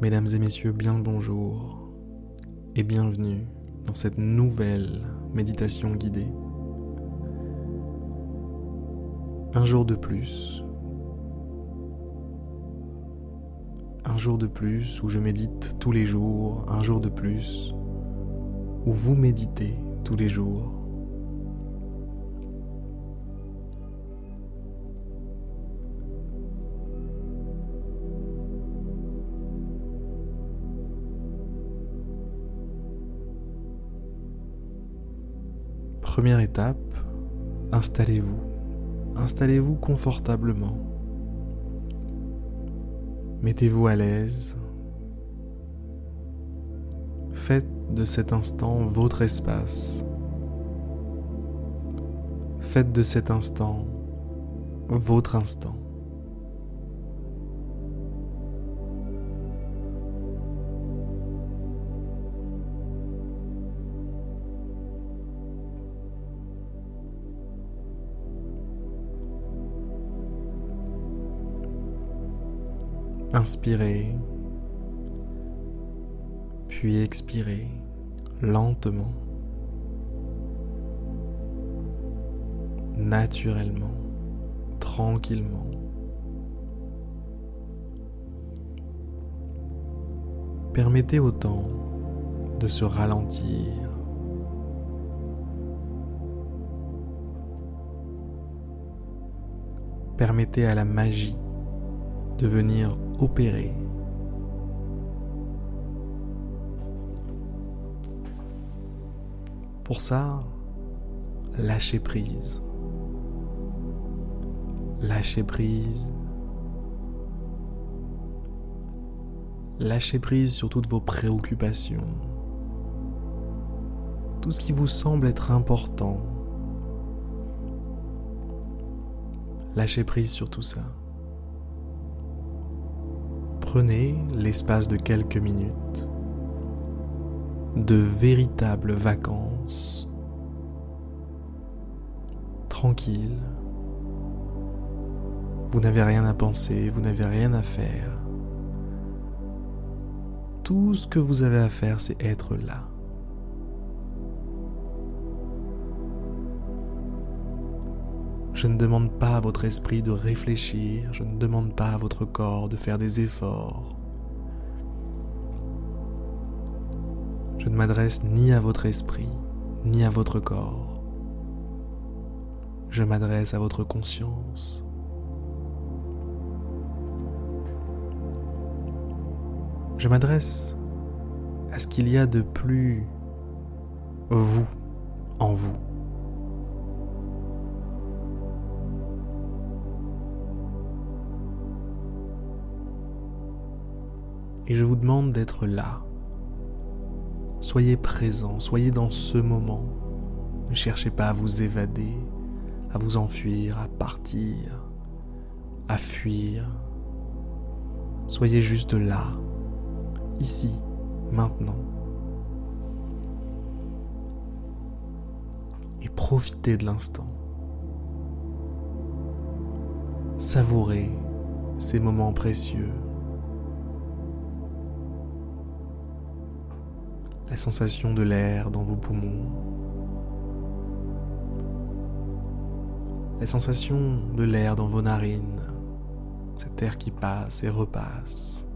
Mesdames et messieurs, bien le bonjour et bienvenue dans cette nouvelle méditation guidée. Un jour de plus. Un jour de plus où je médite tous les jours, un jour de plus où vous méditez tous les jours. Première étape, installez-vous. Installez-vous confortablement. Mettez-vous à l'aise. Faites de cet instant votre espace. Faites de cet instant votre instant. Inspirez, puis expirez lentement, naturellement, tranquillement. Permettez au temps de se ralentir. Permettez à la magie de venir opérer. Pour ça, lâchez prise. Lâchez prise. Lâchez prise sur toutes vos préoccupations. Tout ce qui vous semble être important. Lâchez prise sur tout ça. Prenez l'espace de quelques minutes de véritables vacances tranquilles. Vous n'avez rien à penser, vous n'avez rien à faire. Tout ce que vous avez à faire, c'est être là. Je ne demande pas à votre esprit de réfléchir, je ne demande pas à votre corps de faire des efforts. Je ne m'adresse ni à votre esprit, ni à votre corps. Je m'adresse à votre conscience. Je m'adresse à ce qu'il y a de plus vous en vous. Et je vous demande d'être là. Soyez présent, soyez dans ce moment. Ne cherchez pas à vous évader, à vous enfuir, à partir, à fuir. Soyez juste là, ici, maintenant. Et profitez de l'instant. Savourez ces moments précieux. La sensation de l'air dans vos poumons, la sensation de l'air dans vos narines, cet air qui passe et repasse.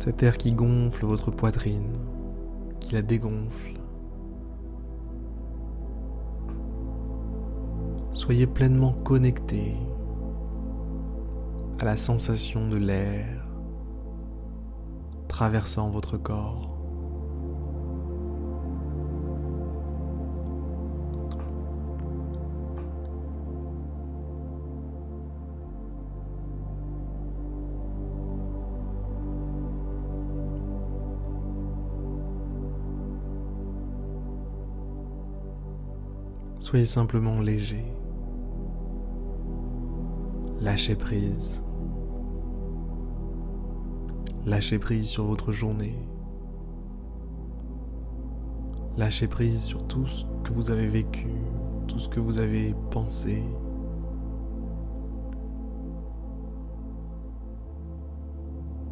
Cet air qui gonfle votre poitrine, qui la dégonfle. Soyez pleinement connecté à la sensation de l'air traversant votre corps. Soyez simplement léger. Lâchez prise. Lâchez prise sur votre journée. Lâchez prise sur tout ce que vous avez vécu, tout ce que vous avez pensé.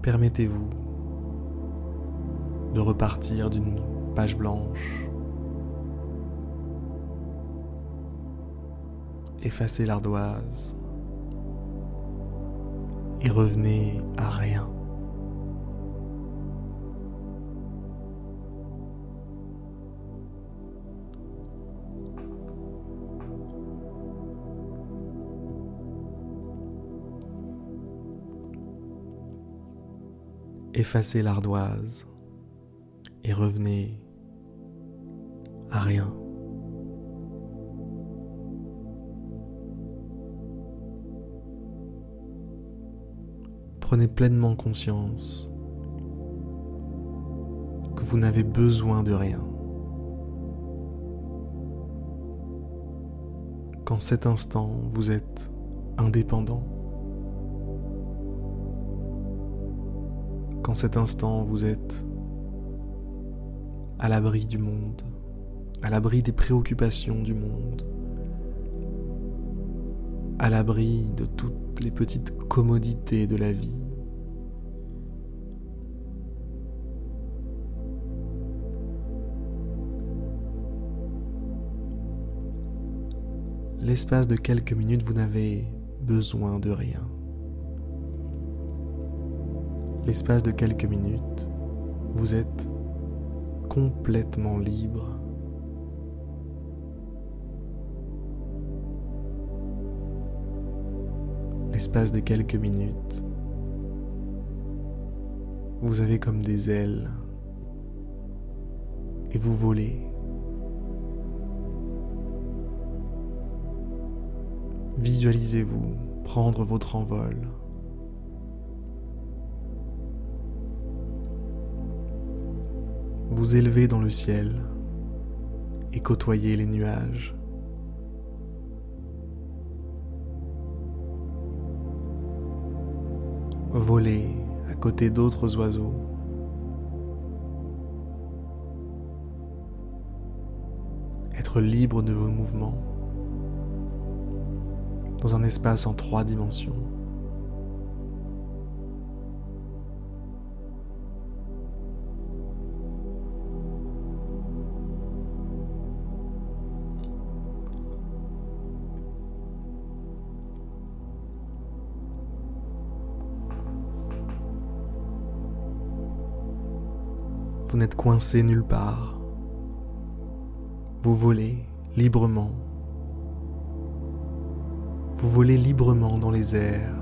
Permettez-vous de repartir d'une page blanche. Effacez l'ardoise et revenez à rien. Effacez l'ardoise et revenez à rien. Prenez pleinement conscience que vous n'avez besoin de rien. Qu'en cet instant, vous êtes indépendant. Qu'en cet instant, vous êtes à l'abri du monde, à l'abri des préoccupations du monde, à l'abri de toutes les petites commodités de la vie. L'espace de quelques minutes, vous n'avez besoin de rien. L'espace de quelques minutes, vous êtes complètement libre. L'espace de quelques minutes, vous avez comme des ailes et vous volez. Visualisez-vous prendre votre envol. Vous élevez dans le ciel et côtoyez les nuages. Voler à côté d'autres oiseaux. Être libre de vos mouvements dans un espace en trois dimensions. Vous n'êtes coincé nulle part. Vous volez librement. Vous volez librement dans les airs.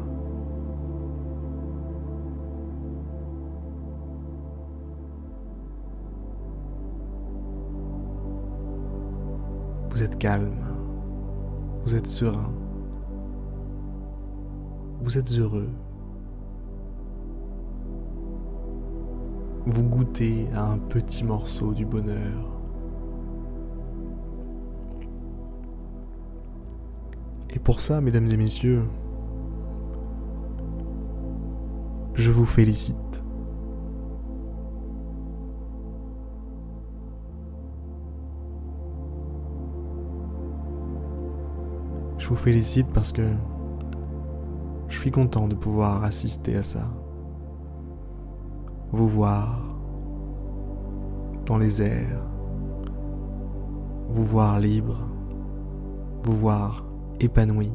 Vous êtes calme. Vous êtes serein. Vous êtes heureux. Vous goûtez à un petit morceau du bonheur. Et pour ça, mesdames et messieurs, je vous félicite. Je vous félicite parce que je suis content de pouvoir assister à ça vous voir dans les airs, vous voir libre, vous voir épanoui.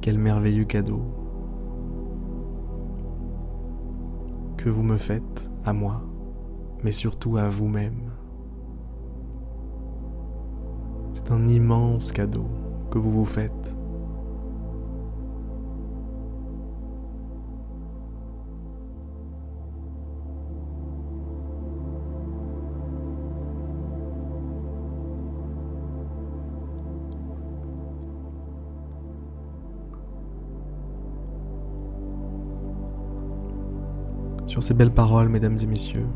Quel merveilleux cadeau que vous me faites à moi, mais surtout à vous-même. C'est un immense cadeau que vous vous faites. Sur ces belles paroles, mesdames et messieurs,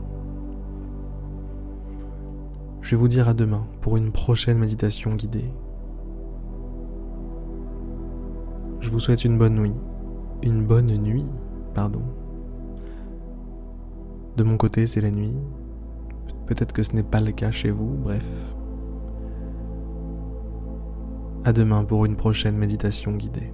je vais vous dire à demain pour une prochaine méditation guidée. Je vous souhaite une bonne nuit. Une bonne nuit, pardon. De mon côté, c'est la nuit. Peut-être que ce n'est pas le cas chez vous, bref. À demain pour une prochaine méditation guidée.